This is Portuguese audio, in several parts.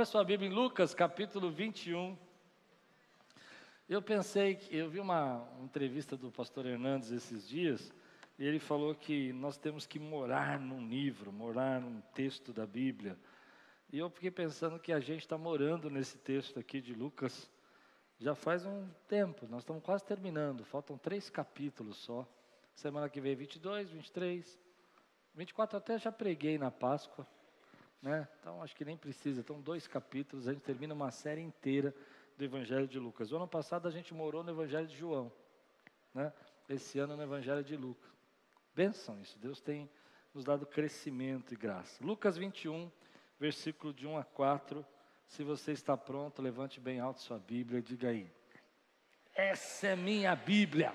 Abra sua Bíblia em Lucas, capítulo 21. Eu pensei que eu vi uma, entrevista do pastor Hernandes esses dias, e ele falou que nós temos que morar num livro, morar num texto da Bíblia. E eu fiquei pensando que a gente está morando nesse texto aqui de Lucas já faz um tempo, nós estamos quase terminando, faltam três capítulos só. Semana que vem 22, 23, 24 até já preguei na Páscoa, né? Então acho que nem precisa, estão dois capítulos, a gente termina uma série inteira do Evangelho de Lucas. O ano passado a gente morou no Evangelho de João, né? Esse ano no Evangelho de Lucas. Benção isso, Deus tem nos dado crescimento e graça. Lucas 21, versículo de 1 a 4. Se você está pronto, levante bem alto sua Bíblia e diga aí: Essa é minha Bíblia.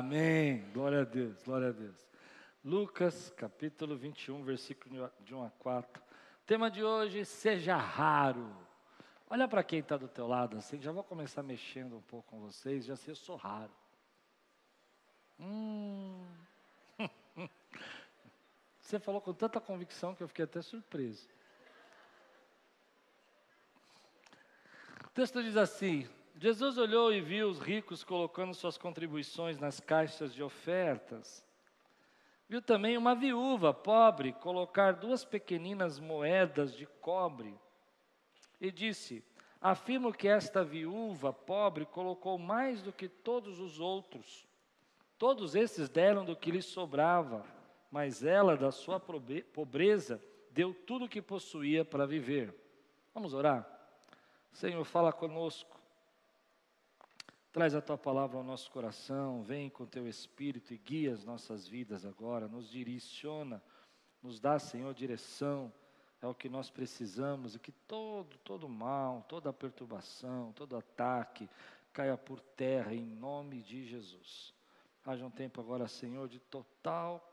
Amém. Glória a Deus, glória a Deus. Lucas, capítulo 21, versículo de 1 a 4. Tema de hoje, seja raro. Olha para quem está do teu lado assim, já vou começar mexendo um pouco com vocês, já sei, eu sou raro. Hum. Você falou com tanta convicção que eu fiquei até surpreso. O texto diz assim: Jesus olhou e viu os ricos colocando suas contribuições nas caixas de ofertas. Viu também uma viúva pobre colocar duas pequeninas moedas de cobre. E disse: Afirmo que esta viúva pobre colocou mais do que todos os outros. Todos esses deram do que lhes sobrava, mas ela, da sua pobreza, deu tudo o que possuía para viver. Vamos orar? Senhor, fala conosco. Traz a tua palavra ao nosso coração, vem com teu espírito e guia as nossas vidas agora, nos direciona, nos dá, Senhor, direção, é o que nós precisamos e que todo, todo mal, toda perturbação, todo ataque caia por terra em nome de Jesus. Haja um tempo agora, Senhor, de total,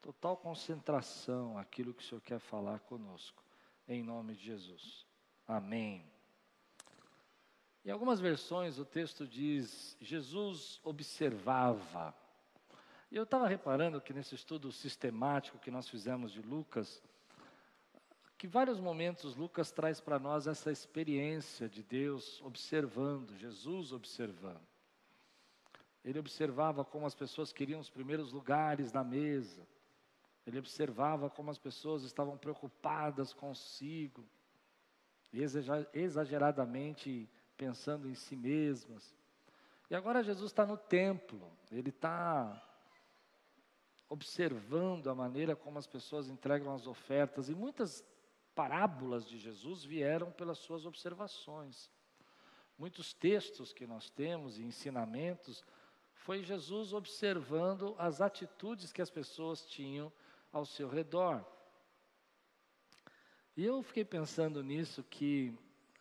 total concentração aquilo que o Senhor quer falar conosco, em nome de Jesus. Amém. Em algumas versões o texto diz: Jesus observava. E eu estava reparando que nesse estudo sistemático que nós fizemos de Lucas, que vários momentos Lucas traz para nós essa experiência de Deus observando, Jesus observando. Ele observava como as pessoas queriam os primeiros lugares na mesa. Ele observava como as pessoas estavam preocupadas consigo, exageradamente pensando em si mesmas. E agora Jesus está no templo, ele está observando a maneira como as pessoas entregam as ofertas, e muitas parábolas de Jesus vieram pelas suas observações. Muitos textos que nós temos e ensinamentos foi Jesus observando as atitudes que as pessoas tinham ao seu redor. E eu fiquei pensando nisso que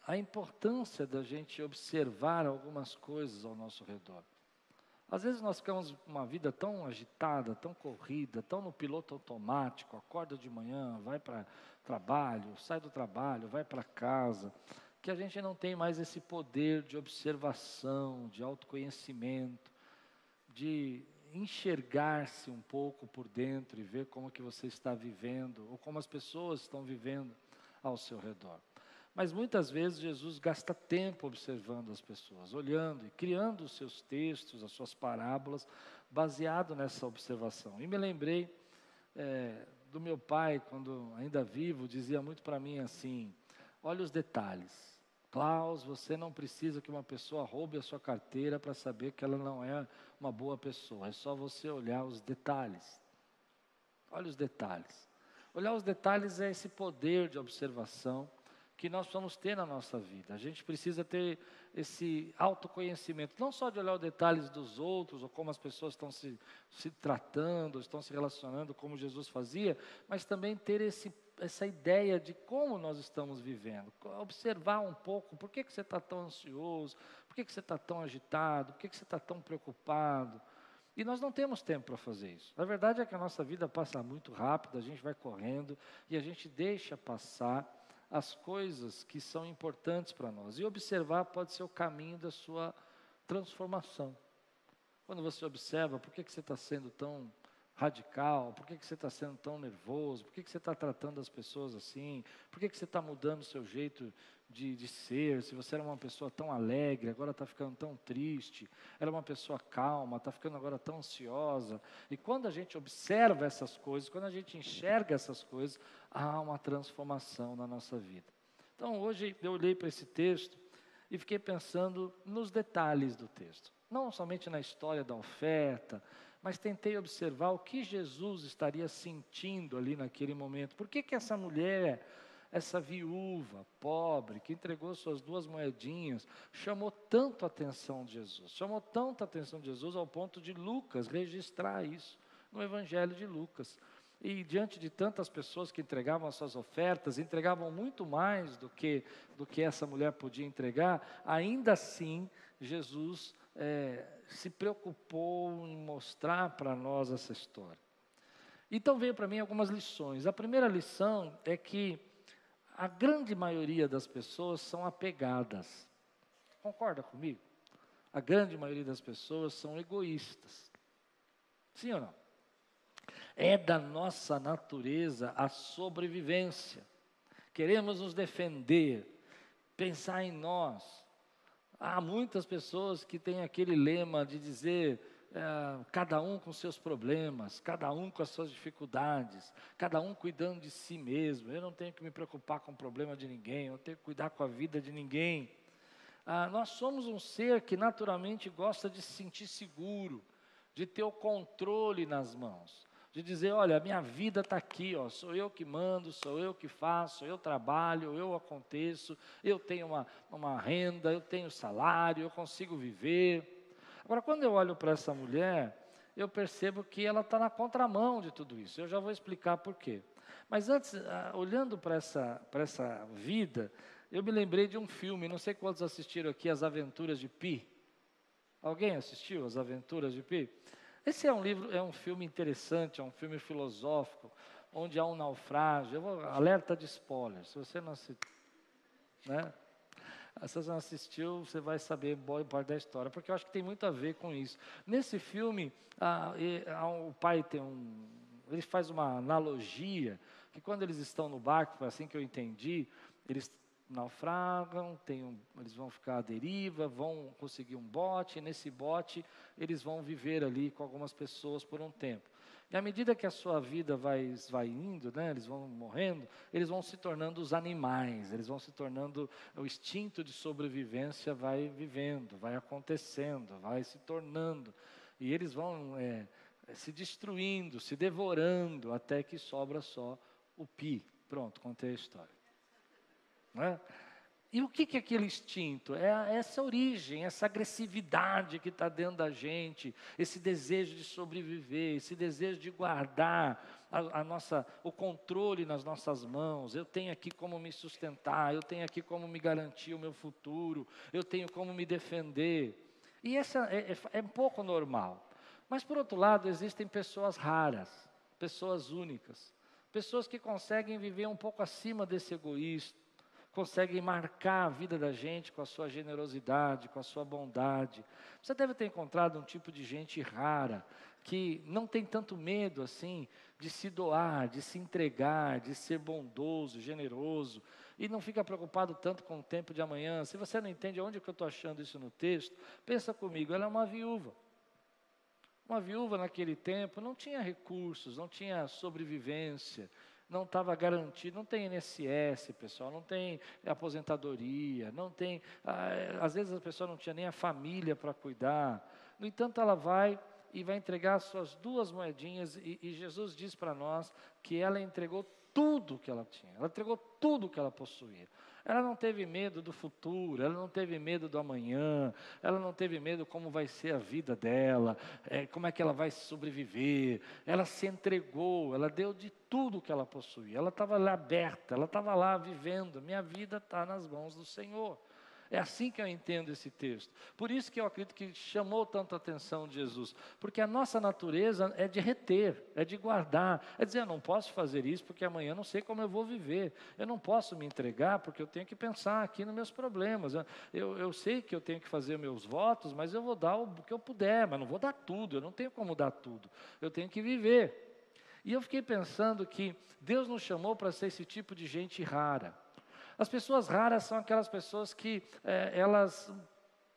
a importância da gente observar algumas coisas ao nosso redor. Às vezes nós ficamos uma vida tão agitada, tão corrida, tão no piloto automático, acorda de manhã, vai para trabalho, sai do trabalho, vai para casa, que a gente não tem mais esse poder de observação, de autoconhecimento, de enxergar-se um pouco por dentro e ver como que você está vivendo ou como as pessoas estão vivendo ao seu redor. Mas muitas vezes Jesus gasta tempo observando as pessoas, olhando e criando os seus textos, as suas parábolas, baseado nessa observação. E me lembrei é, do meu pai, quando ainda vivo, dizia muito para mim assim: olha os detalhes. Klaus, você não precisa que uma pessoa roube a sua carteira para saber que ela não é uma boa pessoa. É só você olhar os detalhes. Olha os detalhes. Olhar os detalhes é esse poder de observação que nós precisamos ter na nossa vida. A gente precisa ter esse autoconhecimento, não só de olhar os detalhes dos outros, ou como as pessoas estão se, se tratando, estão se relacionando, como Jesus fazia, mas também ter esse, essa ideia de como nós estamos vivendo. Observar um pouco, por que, que você está tão ansioso, por que, que você está tão agitado, por que, que você está tão preocupado. E nós não temos tempo para fazer isso. A verdade é que a nossa vida passa muito rápido, a gente vai correndo e a gente deixa passar as coisas que são importantes para nós. E observar pode ser o caminho da sua transformação. Quando você observa, por que, que você está sendo tão radical? Por que, que você está sendo tão nervoso? Por que, que você está tratando as pessoas assim? Por que, que você está mudando o seu jeito de, de ser? Se você era uma pessoa tão alegre, agora está ficando tão triste. Era uma pessoa calma, está ficando agora tão ansiosa. E quando a gente observa essas coisas, quando a gente enxerga essas coisas, há uma transformação na nossa vida. Então hoje eu olhei para esse texto e fiquei pensando nos detalhes do texto. Não somente na história da oferta, mas tentei observar o que Jesus estaria sentindo ali naquele momento. Por que, que essa mulher, essa viúva pobre, que entregou suas duas moedinhas, chamou tanto a atenção de Jesus? Chamou tanto a atenção de Jesus ao ponto de Lucas registrar isso no Evangelho de Lucas. E diante de tantas pessoas que entregavam as suas ofertas, entregavam muito mais do que, do que essa mulher podia entregar, ainda assim Jesus é, se preocupou em mostrar para nós essa história. Então veio para mim algumas lições. A primeira lição é que a grande maioria das pessoas são apegadas. Concorda comigo? A grande maioria das pessoas são egoístas. Sim ou não? É da nossa natureza a sobrevivência. Queremos nos defender, pensar em nós. Há muitas pessoas que têm aquele lema de dizer é, cada um com seus problemas, cada um com as suas dificuldades, cada um cuidando de si mesmo. Eu não tenho que me preocupar com o problema de ninguém, eu não tenho que cuidar com a vida de ninguém. Ah, nós somos um ser que naturalmente gosta de se sentir seguro, de ter o controle nas mãos de dizer, olha, a minha vida está aqui, ó, sou eu que mando, sou eu que faço, eu trabalho, eu aconteço, eu tenho uma, uma renda, eu tenho salário, eu consigo viver. Agora, quando eu olho para essa mulher, eu percebo que ela está na contramão de tudo isso. Eu já vou explicar por quê. Mas antes, ah, olhando para essa, essa vida, eu me lembrei de um filme, não sei quantos assistiram aqui, As Aventuras de Pi. Alguém assistiu As Aventuras de Pi? Esse é um livro, é um filme interessante, é um filme filosófico, onde há um naufrágio. Vou, alerta de spoiler. Se você não assistiu, né? Se você não assistiu, você vai saber boa parte da história, porque eu acho que tem muito a ver com isso. Nesse filme, e, ah, o pai tem um, ele faz uma analogia que quando eles estão no barco, assim que eu entendi, eles naufragam, um, eles vão ficar à deriva, vão conseguir um bote, e nesse bote eles vão viver ali com algumas pessoas por um tempo. E à medida que a sua vida vai, vai indo, né, eles vão morrendo, eles vão se tornando os animais, eles vão se tornando, o instinto de sobrevivência vai vivendo, vai acontecendo, vai se tornando. E eles vão é, se destruindo, se devorando, até que sobra só o pi. Pronto, contei a história. É? E o que, que é aquele instinto? É essa origem, essa agressividade que está dentro da gente, esse desejo de sobreviver, esse desejo de guardar a, a, nossa, o controle nas nossas mãos. Eu tenho aqui como me sustentar, eu tenho aqui como me garantir o meu futuro, eu tenho como me defender. E essa é, é, é um pouco normal. Mas, por outro lado, existem pessoas raras, pessoas únicas, pessoas que conseguem viver um pouco acima desse egoísmo conseguem marcar a vida da gente com a sua generosidade, com a sua bondade. Você deve ter encontrado um tipo de gente rara, que não tem tanto medo assim de se doar, de se entregar, de ser bondoso, generoso, e não fica preocupado tanto com o tempo de amanhã. Se você não entende onde que eu estou achando isso no texto, pensa comigo, ela é uma viúva. Uma viúva naquele tempo não tinha recursos, não tinha sobrevivência, não estava garantido, não tem INSS, pessoal, não tem aposentadoria, não tem. Ah, às vezes a pessoa não tinha nem a família para cuidar. No entanto, ela vai e vai entregar suas duas moedinhas, e, e Jesus diz para nós que ela entregou tudo que ela tinha, ela entregou tudo que ela possuía. Ela não teve medo do futuro, ela não teve medo do amanhã, ela não teve medo como vai ser a vida dela, é, como é que ela vai sobreviver. Ela se entregou, ela deu de tudo que ela possuía. Ela estava lá aberta, ela estava lá vivendo. Minha vida está nas mãos do Senhor. É assim que eu entendo esse texto. Por isso que eu acredito que chamou tanto a atenção de Jesus. Porque a nossa natureza é de reter, é de guardar. É dizer, eu não posso fazer isso porque amanhã não sei como eu vou viver. Eu não posso me entregar porque eu tenho que pensar aqui nos meus problemas. Eu, eu sei que eu tenho que fazer meus votos, mas eu vou dar o que eu puder, mas não vou dar tudo. Eu não tenho como dar tudo. Eu tenho que viver. E eu fiquei pensando que Deus nos chamou para ser esse tipo de gente rara. As pessoas raras são aquelas pessoas que é, elas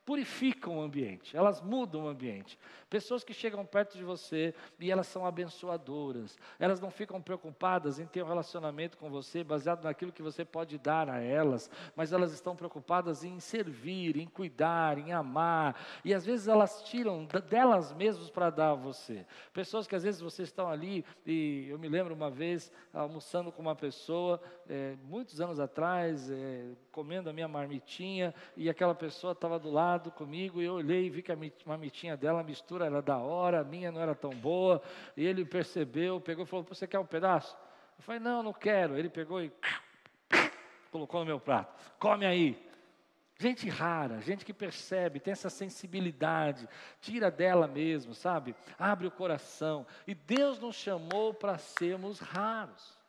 purificam o ambiente, elas mudam o ambiente. Pessoas que chegam perto de você e elas são abençoadoras, elas não ficam preocupadas em ter um relacionamento com você baseado naquilo que você pode dar a elas, mas elas estão preocupadas em servir, em cuidar, em amar, e às vezes elas tiram delas mesmas para dar a você. Pessoas que às vezes vocês estão ali, e eu me lembro uma vez almoçando com uma pessoa, é, muitos anos atrás, é, comendo a minha marmitinha, e aquela pessoa estava do lado lado comigo e eu olhei e vi que a mamitinha dela, a mistura era da hora, a minha não era tão boa. E ele percebeu, pegou e falou: Você quer um pedaço? Eu falei: Não, não quero. Ele pegou e colocou no meu prato: Come aí. Gente rara, gente que percebe, tem essa sensibilidade, tira dela mesmo, sabe? Abre o coração. E Deus nos chamou para sermos raros.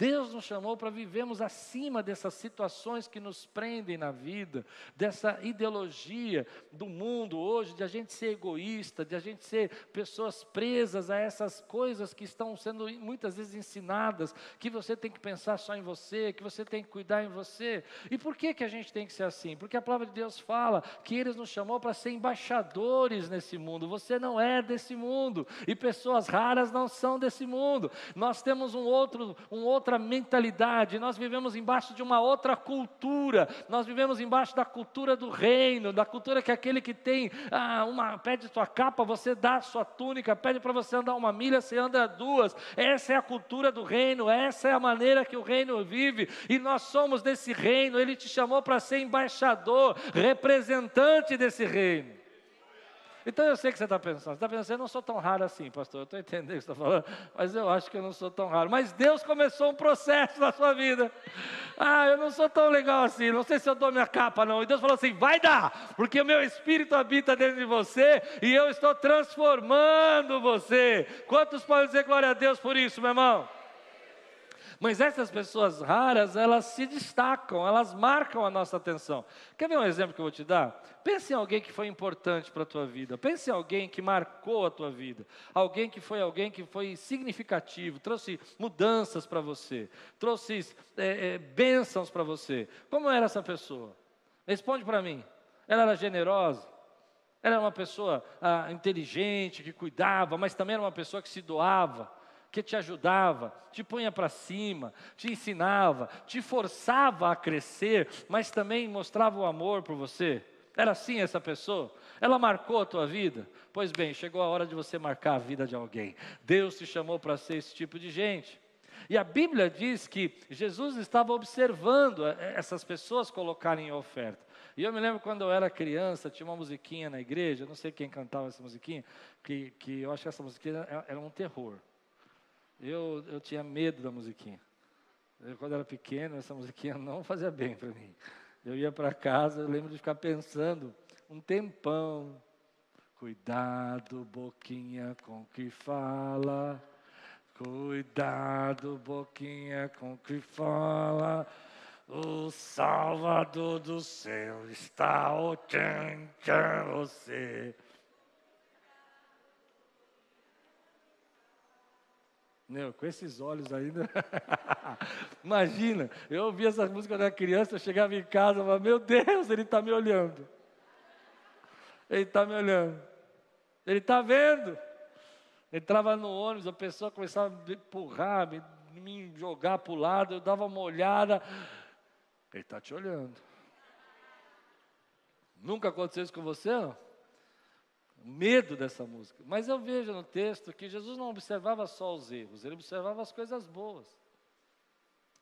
Deus nos chamou para vivermos acima dessas situações que nos prendem na vida, dessa ideologia do mundo hoje, de a gente ser egoísta, de a gente ser pessoas presas a essas coisas que estão sendo muitas vezes ensinadas, que você tem que pensar só em você, que você tem que cuidar em você. E por que, que a gente tem que ser assim? Porque a palavra de Deus fala que Ele nos chamou para ser embaixadores nesse mundo. Você não é desse mundo, e pessoas raras não são desse mundo. Nós temos um outro, um outro outra mentalidade, nós vivemos embaixo de uma outra cultura, nós vivemos embaixo da cultura do reino, da cultura que aquele que tem ah, uma, pede sua capa, você dá sua túnica, pede para você andar uma milha, você anda duas. Essa é a cultura do reino, essa é a maneira que o reino vive, e nós somos desse reino, ele te chamou para ser embaixador, representante desse reino. Então eu sei que você está pensando, você está pensando, eu não sou tão raro assim, pastor, eu estou entendendo o que você está falando, mas eu acho que eu não sou tão raro. Mas Deus começou um processo na sua vida. Ah, eu não sou tão legal assim, não sei se eu dou minha capa, não. E Deus falou assim: vai dar, porque o meu espírito habita dentro de você e eu estou transformando você. Quantos podem dizer glória a Deus por isso, meu irmão? Mas essas pessoas raras, elas se destacam, elas marcam a nossa atenção. Quer ver um exemplo que eu vou te dar? Pense em alguém que foi importante para a tua vida. Pense em alguém que marcou a tua vida. Alguém que foi alguém que foi significativo, trouxe mudanças para você, trouxe é, é, bênçãos para você. Como era essa pessoa? Responde para mim. Ela era generosa? Ela era uma pessoa ah, inteligente, que cuidava, mas também era uma pessoa que se doava que te ajudava, te punha para cima, te ensinava, te forçava a crescer, mas também mostrava o amor por você. Era assim essa pessoa? Ela marcou a tua vida? Pois bem, chegou a hora de você marcar a vida de alguém. Deus te chamou para ser esse tipo de gente. E a Bíblia diz que Jesus estava observando eh, essas pessoas colocarem oferta. E eu me lembro quando eu era criança, tinha uma musiquinha na igreja, não sei quem cantava essa musiquinha, que, que eu acho que essa musiquinha era um terror. Eu, eu tinha medo da musiquinha. Eu, quando era pequeno, essa musiquinha não fazia bem para mim. Eu ia para casa, eu lembro de ficar pensando um tempão. Cuidado, boquinha com que fala. Cuidado, boquinha com que fala. O Salvador do céu está o tchan, tchan, você. Com esses olhos ainda. Imagina, eu ouvia essa música quando era criança, eu chegava em casa e falava, meu Deus, ele está me olhando. Ele está me olhando. Ele está vendo. Entrava no ônibus, a pessoa começava a me empurrar, me, me jogar para o lado, eu dava uma olhada. Ele está te olhando. Nunca aconteceu isso com você, não? Medo dessa música. Mas eu vejo no texto que Jesus não observava só os erros, ele observava as coisas boas.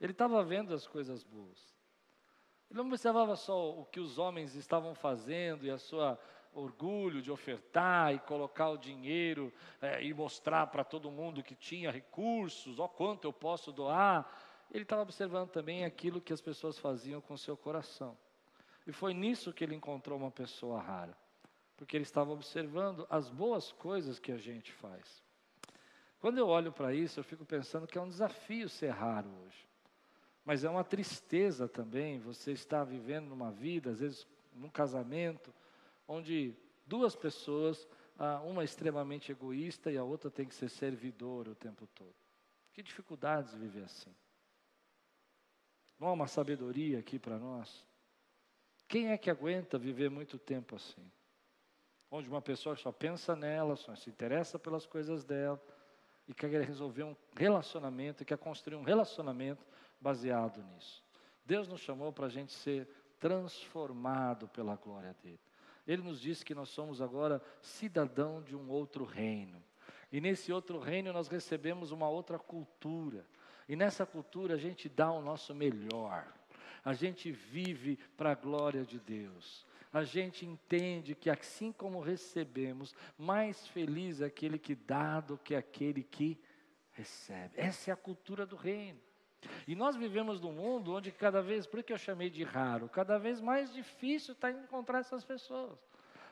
Ele estava vendo as coisas boas. Ele não observava só o que os homens estavam fazendo e a sua orgulho de ofertar e colocar o dinheiro é, e mostrar para todo mundo que tinha recursos, ó quanto eu posso doar. Ele estava observando também aquilo que as pessoas faziam com seu coração. E foi nisso que ele encontrou uma pessoa rara, porque ele estava observando as boas coisas que a gente faz. Quando eu olho para isso, eu fico pensando que é um desafio ser raro hoje. Mas é uma tristeza também você estar vivendo numa vida, às vezes num casamento, onde duas pessoas, uma é extremamente egoísta e a outra tem que ser servidora o tempo todo. Que dificuldades viver assim. Não há uma sabedoria aqui para nós? Quem é que aguenta viver muito tempo assim? Onde uma pessoa só pensa nela, só se interessa pelas coisas dela e quer resolver um relacionamento, quer construir um relacionamento baseado nisso. Deus nos chamou para a gente ser transformado pela glória dele. Ele nos disse que nós somos agora cidadão de um outro reino. E nesse outro reino nós recebemos uma outra cultura. E nessa cultura a gente dá o nosso melhor. A gente vive para a glória de Deus. A gente entende que assim como recebemos, mais feliz é aquele que dá do que aquele que recebe. Essa é a cultura do reino. E nós vivemos num mundo onde cada vez, por que eu chamei de raro, cada vez mais difícil está encontrar essas pessoas.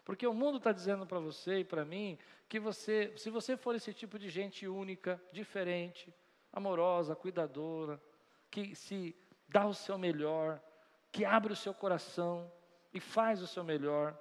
Porque o mundo está dizendo para você e para mim que você, se você for esse tipo de gente única, diferente, amorosa, cuidadora, que se dá o seu melhor, que abre o seu coração e faz o seu melhor,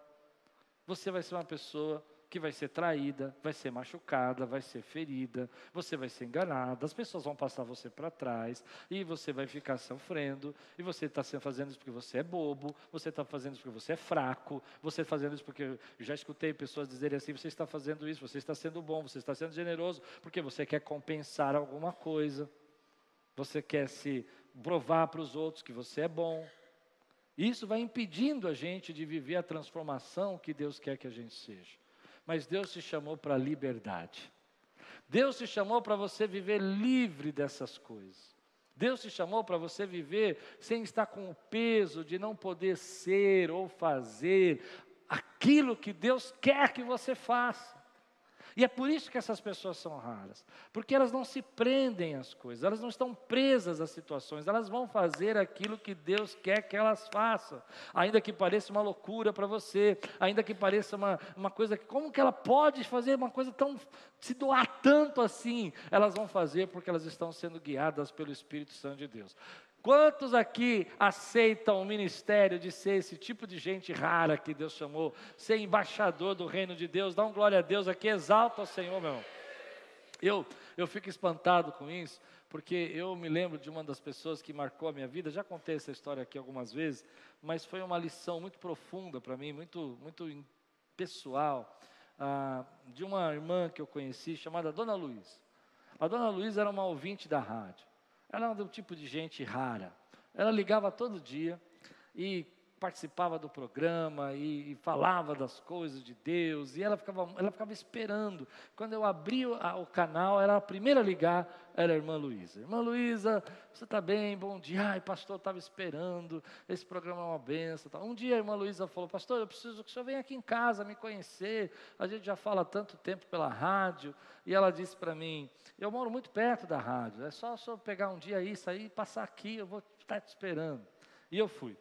você vai ser uma pessoa que vai ser traída, vai ser machucada, vai ser ferida, você vai ser enganada, as pessoas vão passar você para trás e você vai ficar sofrendo. E você está fazendo isso porque você é bobo, você está fazendo isso porque você é fraco, você está fazendo isso porque eu já escutei pessoas dizerem assim: você está fazendo isso, você está sendo bom, você está sendo generoso, porque você quer compensar alguma coisa, você quer se provar para os outros que você é bom. Isso vai impedindo a gente de viver a transformação que Deus quer que a gente seja mas Deus te chamou para a liberdade. Deus te chamou para você viver livre dessas coisas. Deus te chamou para você viver sem estar com o peso de não poder ser ou fazer aquilo que Deus quer que você faça. E é por isso que essas pessoas são raras, porque elas não se prendem às coisas, elas não estão presas às situações, elas vão fazer aquilo que Deus quer que elas façam, ainda que pareça uma loucura para você, ainda que pareça uma, uma coisa que, como que ela pode fazer uma coisa tão, se doar tanto assim? Elas vão fazer porque elas estão sendo guiadas pelo Espírito Santo de Deus. Quantos aqui aceitam o ministério de ser esse tipo de gente rara que Deus chamou, ser embaixador do reino de Deus? Dá um glória a Deus aqui, exalta o Senhor, meu. Eu, eu fico espantado com isso, porque eu me lembro de uma das pessoas que marcou a minha vida, já contei essa história aqui algumas vezes, mas foi uma lição muito profunda para mim, muito, muito pessoal, ah, de uma irmã que eu conheci, chamada Dona Luiz. A Dona Luiz era uma ouvinte da rádio. Ela era um tipo de gente rara. Ela ligava todo dia e participava do programa e, e, falava das coisas de Deus, e ela ficava, ela ficava esperando. Quando eu abri o, a, o canal, era a primeira a ligar, era a irmã Luísa. Irmã Luísa, você está bem? Bom dia. Ai, pastor, estava esperando, esse programa é uma benção. Um dia a irmã Luísa falou, pastor, eu preciso que o senhor venha aqui em casa me conhecer, a gente já fala tanto tempo pela rádio, e ela disse para mim, eu moro muito perto da rádio, é só o senhor pegar um dia aí, sair e passar aqui, eu vou estar te esperando. E eu fui.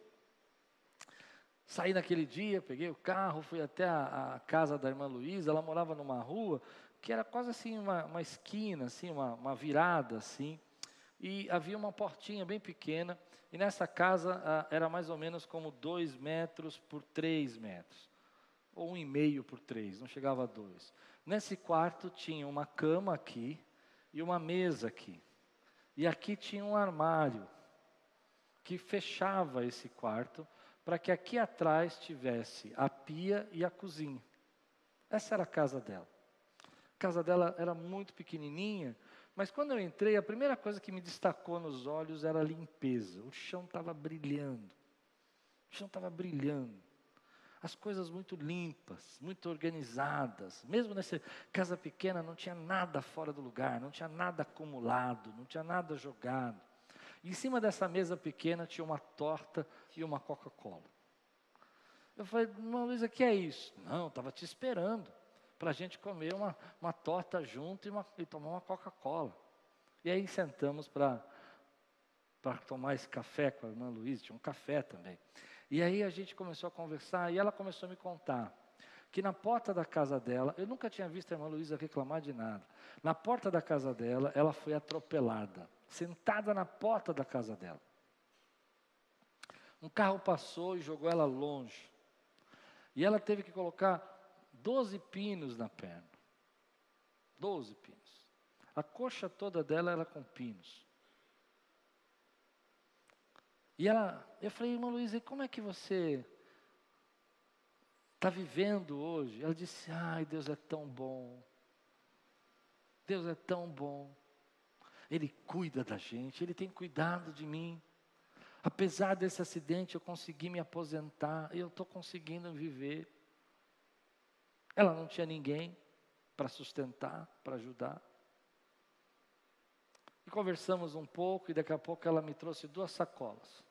Saí naquele dia, peguei o carro, fui até a, a casa da irmã Luísa, ela morava numa rua que era quase assim uma, uma esquina, assim, uma, uma, virada assim, e havia uma portinha bem pequena, e nessa casa era mais ou menos como dois metros por três metros, ou um e meio por três, não chegava a dois. Nesse quarto tinha uma cama aqui e uma mesa aqui, e aqui tinha um armário que fechava esse quarto para que aqui atrás tivesse a pia e a cozinha. Essa era a casa dela. A casa dela era muito pequenininha, mas quando eu entrei, a primeira coisa que me destacou nos olhos era a limpeza. O chão estava brilhando. O chão estava brilhando. As coisas muito limpas, muito organizadas. Mesmo nessa casa pequena, não tinha nada fora do lugar, não tinha nada acumulado, não tinha nada jogado. Em cima dessa mesa pequena tinha uma torta e uma Coca-Cola. Eu falei, irmã Luísa, que é isso? Não, estava te esperando para a gente comer uma, uma torta junto e, uma, e tomar uma Coca-Cola. E aí sentamos para tomar esse café com a irmã Luísa, tinha um café também. E aí a gente começou a conversar e ela começou a me contar que na porta da casa dela, eu nunca tinha visto a irmã Luísa reclamar de nada. Na porta da casa dela, ela foi atropelada, sentada na porta da casa dela. Um carro passou e jogou ela longe. E ela teve que colocar 12 pinos na perna. 12 pinos. A coxa toda dela era com pinos. E ela, eu falei, irmã Luísa, como é que você está vivendo hoje? Ela disse, ai, Deus é tão bom. Deus é tão bom. Ele cuida da gente, Ele tem cuidado de mim. Apesar desse acidente, eu consegui me aposentar eu estou conseguindo viver. Ela não tinha ninguém para sustentar, para ajudar. E conversamos um pouco, e daqui a pouco ela me trouxe duas sacolas.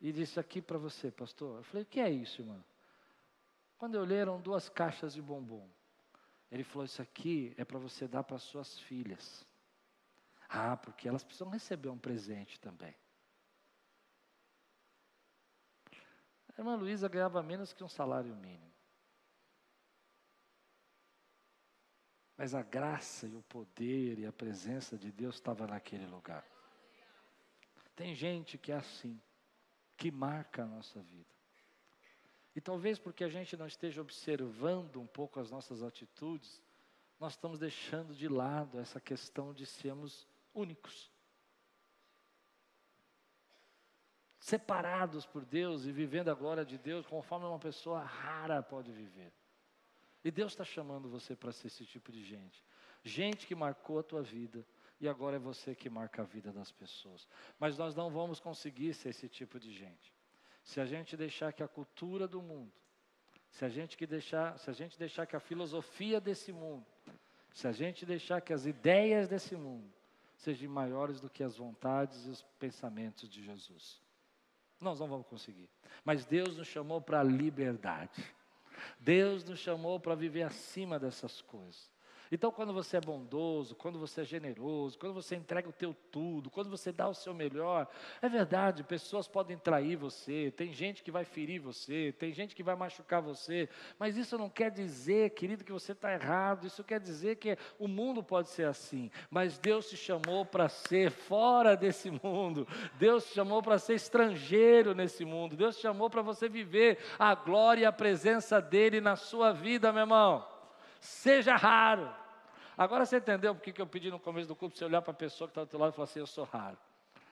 E disse aqui para você, pastor. Eu falei, o que é isso, irmã? Quando eu olhei, eram duas caixas de bombom. Ele falou, isso aqui é para você dar para suas filhas. Ah, porque elas precisam receber um presente também. A irmã Luísa ganhava menos que um salário mínimo. Mas a graça e o poder e a presença de Deus estava naquele lugar. Tem gente que é assim, que marca a nossa vida. E talvez porque a gente não esteja observando um pouco as nossas atitudes, nós estamos deixando de lado essa questão de sermos únicos. Separados por Deus e vivendo a glória de Deus conforme uma pessoa rara pode viver. E Deus está chamando você para ser esse tipo de gente. Gente que marcou a tua vida e agora é você que marca a vida das pessoas. Mas nós não vamos conseguir ser esse tipo de gente. Se a gente deixar que a cultura do mundo, se a gente que deixar, se a gente deixar que a filosofia desse mundo, se a gente deixar que as ideias desse mundo sejam maiores do que as vontades e os pensamentos de Jesus. Nós não vamos conseguir. Mas Deus nos chamou para a liberdade. Deus nos chamou para viver acima dessas coisas. Então, quando você é bondoso, quando você é generoso, quando você entrega o teu tudo, quando você dá o seu melhor, é verdade, pessoas podem trair você, tem gente que vai ferir você, tem gente que vai machucar você, mas isso não quer dizer, querido, que você está errado, isso quer dizer que o mundo pode ser assim, mas Deus te chamou para ser fora desse mundo, Deus te chamou para ser estrangeiro nesse mundo, Deus te chamou para você viver a glória e a presença dEle na sua vida, meu irmão. Seja raro, Agora você entendeu porque que eu pedi no começo do culto, você olhar para a pessoa que está do teu lado e falar assim, eu sou raro.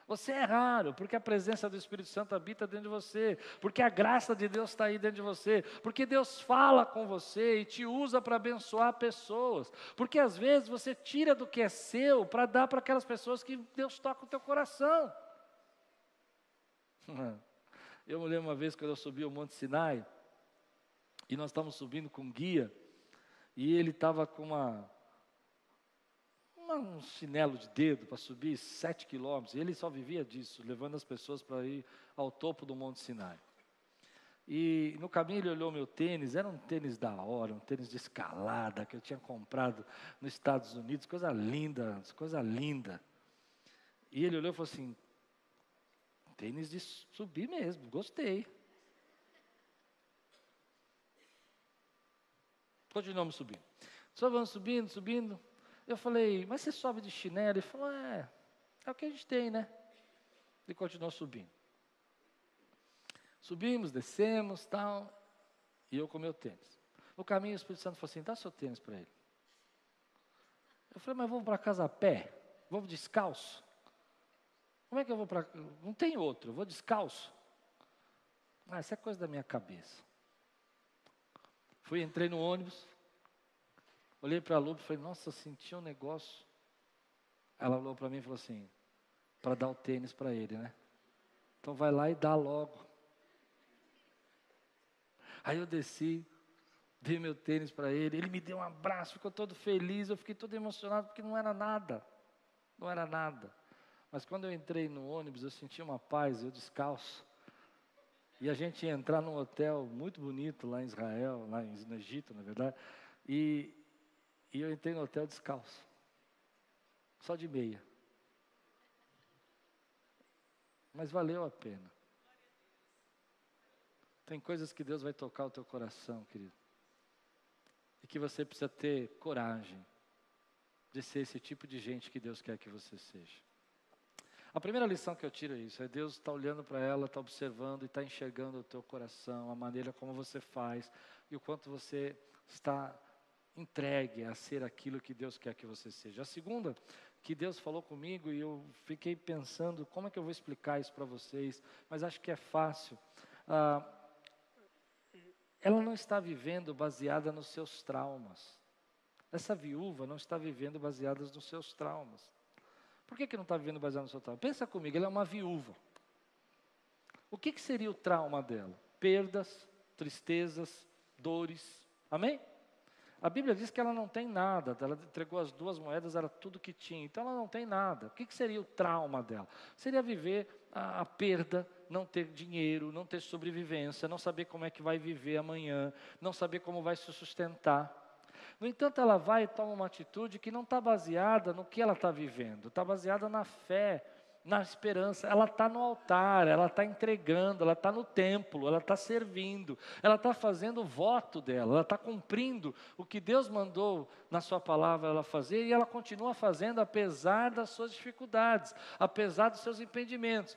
Você é raro, porque a presença do Espírito Santo habita dentro de você, porque a graça de Deus está aí dentro de você, porque Deus fala com você e te usa para abençoar pessoas, porque às vezes você tira do que é seu para dar para aquelas pessoas que Deus toca o teu coração. Eu me lembro uma vez quando eu subi o Monte Sinai, e nós estávamos subindo com guia, e ele estava com uma um chinelo de dedo para subir sete quilômetros. Ele só vivia disso, levando as pessoas para ir ao topo do Monte Sinai. E no caminho ele olhou meu tênis, era um tênis da hora, um tênis de escalada que eu tinha comprado nos Estados Unidos, coisa linda, coisa linda. E ele olhou e falou assim: tênis de subir mesmo, gostei. Continuamos subindo. Só vamos subindo, subindo. Eu falei, mas você sobe de chinelo? Ele falou, é, é o que a gente tem, né? Ele continuou subindo. Subimos, descemos, tal, e eu com meu tênis. No caminho, o Espírito Santo falou assim: dá seu tênis para ele. Eu falei, mas vou para casa a pé? Vou descalço? Como é que eu vou para. Não tem outro, eu vou descalço. Ah, isso é coisa da minha cabeça. Fui, entrei no ônibus, Olhei para a Lu e falei, nossa, senti um negócio. Ela olhou para mim e falou assim, para dar o tênis para ele, né? Então vai lá e dá logo. Aí eu desci, dei meu tênis para ele, ele me deu um abraço, ficou todo feliz, eu fiquei todo emocionado porque não era nada. Não era nada. Mas quando eu entrei no ônibus, eu senti uma paz, eu descalço. E a gente ia entrar num hotel muito bonito lá em Israel, lá no Egito, na verdade. E, e eu entrei no hotel descalço. Só de meia. Mas valeu a pena. Tem coisas que Deus vai tocar o teu coração, querido. E que você precisa ter coragem de ser esse tipo de gente que Deus quer que você seja. A primeira lição que eu tiro é isso: é Deus está olhando para ela, está observando e está enxergando o teu coração, a maneira como você faz e o quanto você está entregue a ser aquilo que Deus quer que você seja. A segunda, que Deus falou comigo e eu fiquei pensando como é que eu vou explicar isso para vocês, mas acho que é fácil. Ah, ela não está vivendo baseada nos seus traumas. Essa viúva não está vivendo baseada nos seus traumas. Por que, que não está vivendo baseada no seu trauma? Pensa comigo, ela é uma viúva. O que, que seria o trauma dela? Perdas, tristezas, dores. Amém? A Bíblia diz que ela não tem nada, ela entregou as duas moedas, era tudo que tinha, então ela não tem nada. O que, que seria o trauma dela? Seria viver a, a, perda, não ter dinheiro, não ter sobrevivência, não saber como é que vai viver amanhã, não saber como vai se sustentar. No entanto, ela vai e toma uma atitude que não está baseada no que ela está vivendo, está baseada na fé, na esperança. Ela está no altar, ela está entregando, ela está no templo, ela está servindo, ela está fazendo o voto dela, ela está cumprindo o que Deus mandou na Sua palavra ela fazer e ela continua fazendo apesar das suas dificuldades, apesar dos seus impedimentos.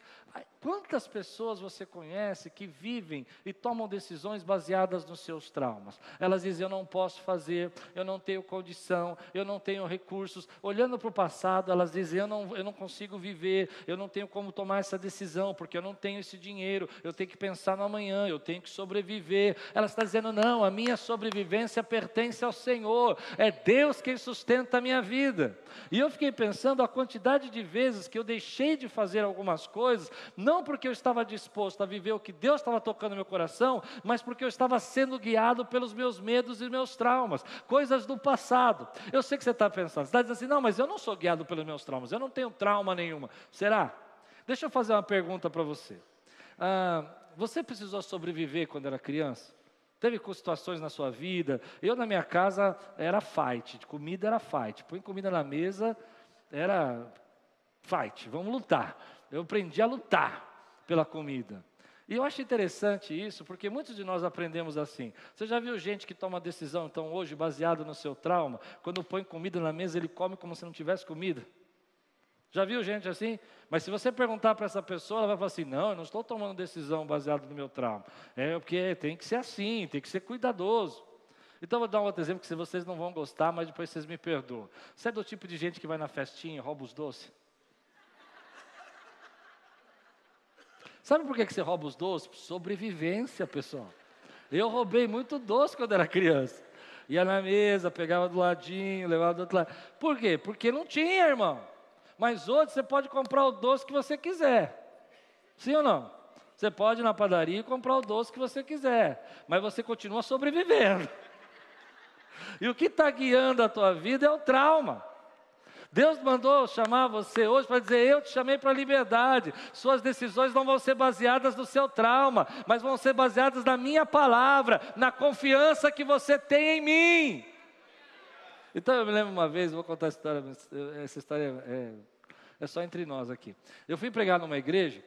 Quantas pessoas você conhece que vivem e tomam decisões baseadas nos seus traumas? Elas dizem: Eu não posso fazer, eu não tenho condição, eu não tenho recursos. Olhando para o passado, elas dizem: eu não, eu não consigo viver, eu não tenho como tomar essa decisão, porque eu não tenho esse dinheiro, eu tenho que pensar no amanhã, eu tenho que sobreviver. Ela está dizendo: Não, a minha sobrevivência pertence ao Senhor, é Deus quem sustenta a minha vida. E eu fiquei pensando a quantidade de vezes que eu deixei de fazer algumas coisas, não porque eu estava disposto a viver o que Deus estava tocando no meu coração, mas porque eu estava sendo guiado pelos meus medos e meus traumas, coisas do passado. Eu sei que você está pensando, você está dizendo assim, não, mas eu não sou guiado pelos meus traumas, eu não tenho trauma nenhuma. Será? Deixa eu fazer uma pergunta para você. Ah, você precisou sobreviver quando era criança? Teve situações na sua vida? Eu, na minha casa, era fight, comida era fight. Põe comida na mesa, era fight, vamos lutar. Eu aprendi a lutar pela comida. E eu acho interessante isso, porque muitos de nós aprendemos assim. Você já viu gente que toma decisão, então, hoje, baseado no seu trauma, quando põe comida na mesa, ele come como se não tivesse comida? Já viu gente assim? Mas se você perguntar para essa pessoa, ela vai falar assim: não, eu não estou tomando decisão baseada no meu trauma. É porque tem que ser assim, tem que ser cuidadoso. Então, vou dar um outro exemplo que vocês não vão gostar, mas depois vocês me perdoam. Você é do tipo de gente que vai na festinha e rouba os doces? Sabe por que você rouba os doces? Sobrevivência, pessoal. Eu roubei muito doce quando era criança. Ia na mesa, pegava do ladinho, levava do outro lado. Por quê? Porque não tinha, irmão. Mas hoje você pode comprar o doce que você quiser. Sim ou não? Você pode ir na padaria e comprar o doce que você quiser. Mas você continua sobrevivendo. E o que está guiando a tua vida é o trauma. Deus mandou chamar você hoje para dizer: Eu te chamei para a liberdade. Suas decisões não vão ser baseadas no seu trauma, mas vão ser baseadas na minha palavra, na confiança que você tem em mim. Então eu me lembro uma vez, vou contar essa história, essa história é, é só entre nós aqui. Eu fui pregar numa igreja,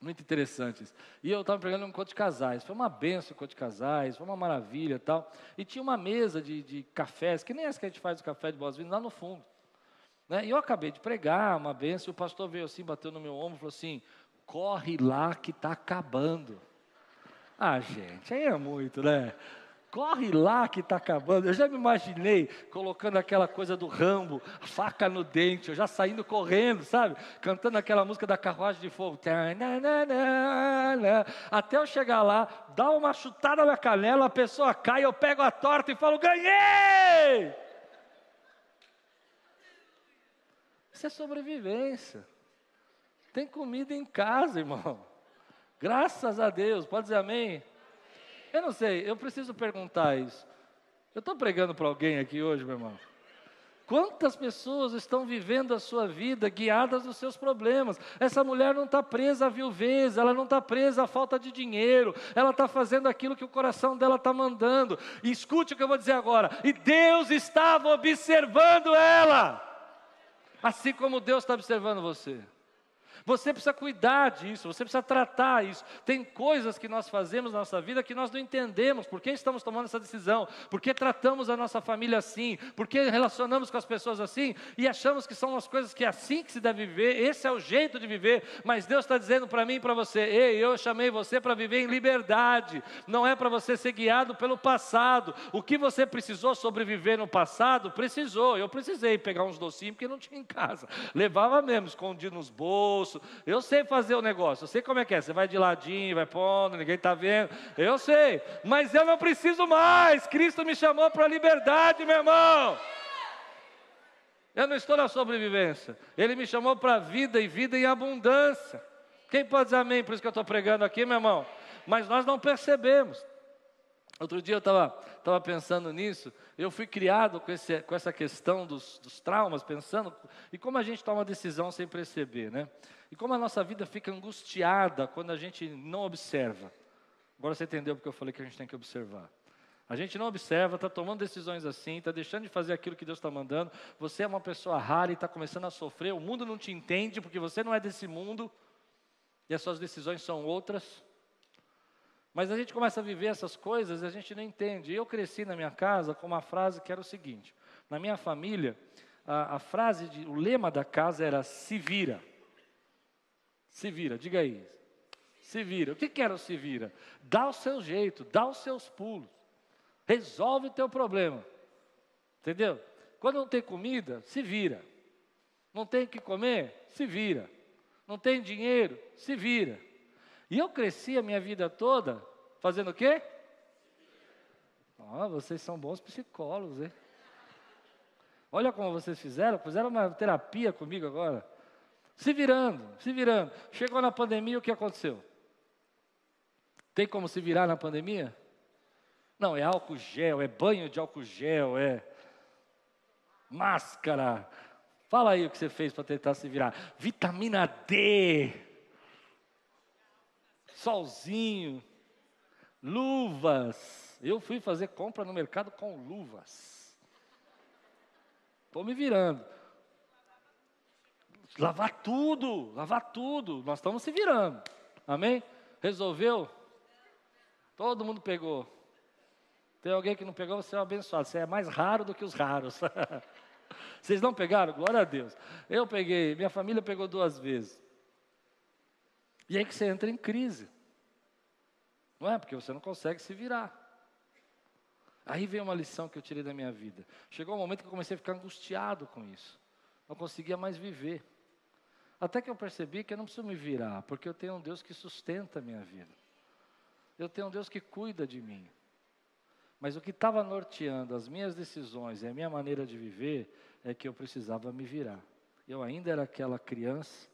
muito interessante. E eu estava pregando um encontro de casais. Foi uma benção o encontro de casais, foi uma maravilha e tal. E tinha uma mesa de, de cafés, que nem essa que a gente faz o café de boas-vindas, lá no fundo. Né? E eu acabei de pregar, uma benção, o pastor veio assim, bateu no meu ombro e falou assim: corre lá que está acabando. Ah, gente, aí é muito, né? Corre lá que está acabando. Eu já me imaginei colocando aquela coisa do Rambo, faca no dente, eu já saindo correndo, sabe? Cantando aquela música da carruagem de fogo. Até eu chegar lá, dá uma chutada na canela, a pessoa cai, eu pego a torta e falo: ganhei! Isso é sobrevivência. Tem comida em casa, irmão. Graças a Deus. Pode dizer amém? Eu não sei, eu preciso perguntar isso. Eu estou pregando para alguém aqui hoje, meu irmão. Quantas pessoas estão vivendo a sua vida guiadas nos seus problemas? Essa mulher não está presa à viuvez, ela não está presa à falta de dinheiro, ela está fazendo aquilo que o coração dela está mandando. E escute o que eu vou dizer agora: e Deus estava observando ela, assim como Deus está observando você. Você precisa cuidar disso, você precisa tratar isso. Tem coisas que nós fazemos na nossa vida que nós não entendemos. Por que estamos tomando essa decisão? Por que tratamos a nossa família assim? Por que relacionamos com as pessoas assim? E achamos que são as coisas que é assim que se deve viver, esse é o jeito de viver. Mas Deus está dizendo para mim e para você: ei, eu chamei você para viver em liberdade, não é para você ser guiado pelo passado. O que você precisou sobreviver no passado, precisou. Eu precisei pegar uns docinhos porque não tinha em casa. Levava mesmo, escondido nos bolsos. Eu sei fazer o negócio, eu sei como é que é. Você vai de ladinho, vai pondo, ninguém está vendo. Eu sei, mas eu não preciso mais. Cristo me chamou para a liberdade, meu irmão. Eu não estou na sobrevivência. Ele me chamou para a vida e vida em abundância. Quem pode dizer amém por isso que eu estou pregando aqui, meu irmão? Mas nós não percebemos. Outro dia eu estava pensando nisso, eu fui criado com, esse, com essa questão dos, dos, traumas, pensando, e como a gente toma decisão sem perceber, né? E como a nossa vida fica angustiada quando a gente não observa. Agora você entendeu porque eu falei que a gente tem que observar. A gente não observa, está tomando decisões assim, está deixando de fazer aquilo que Deus está mandando. Você é uma pessoa rara e está começando a sofrer. O mundo não te entende porque você não é desse mundo e as suas decisões são outras. Mas a gente começa a viver essas coisas e a gente não entende. Eu cresci na minha casa com uma frase que era o seguinte: na minha família, a, a frase, de, o lema da casa era se vira. Se vira, diga aí. Se vira. O que, que era o se vira? Dá o seu jeito, dá os seus pulos. Resolve o teu problema. Entendeu? Quando não tem comida, se vira. Não tem o que comer, se vira. Não tem dinheiro, se vira. E eu cresci a minha vida toda fazendo o quê? Ah, vocês são bons psicólogos, hein? Olha como vocês fizeram, fizeram uma terapia comigo agora. Se virando, se virando. Chegou na pandemia, o que aconteceu? Tem como se virar na pandemia? Não, é álcool gel, é banho de álcool gel, é máscara. Fala aí o que você fez para tentar se virar. Vitamina D solzinho, luvas. Eu fui fazer compra no mercado com luvas. Estou me virando. Lavar tudo, lavar tudo. Nós estamos se virando. Amém? Resolveu? Todo mundo pegou. Tem alguém que não pegou, você é um abençoado. Você é mais raro do que os raros. Vocês não pegaram? Glória a Deus. Eu peguei, minha família pegou duas vezes. E aí que você entra em crise. Não é? Porque você não consegue se virar. Aí vem uma lição que eu tirei da minha vida. Chegou um momento que eu comecei a ficar angustiado com isso. Não conseguia mais viver. Até que eu percebi que eu não preciso me virar, porque eu tenho um Deus que sustenta a minha vida. Eu tenho um Deus que cuida de mim. Mas o que estava norteando as minhas decisões e a minha maneira de viver é que eu precisava me virar. Eu ainda era aquela criança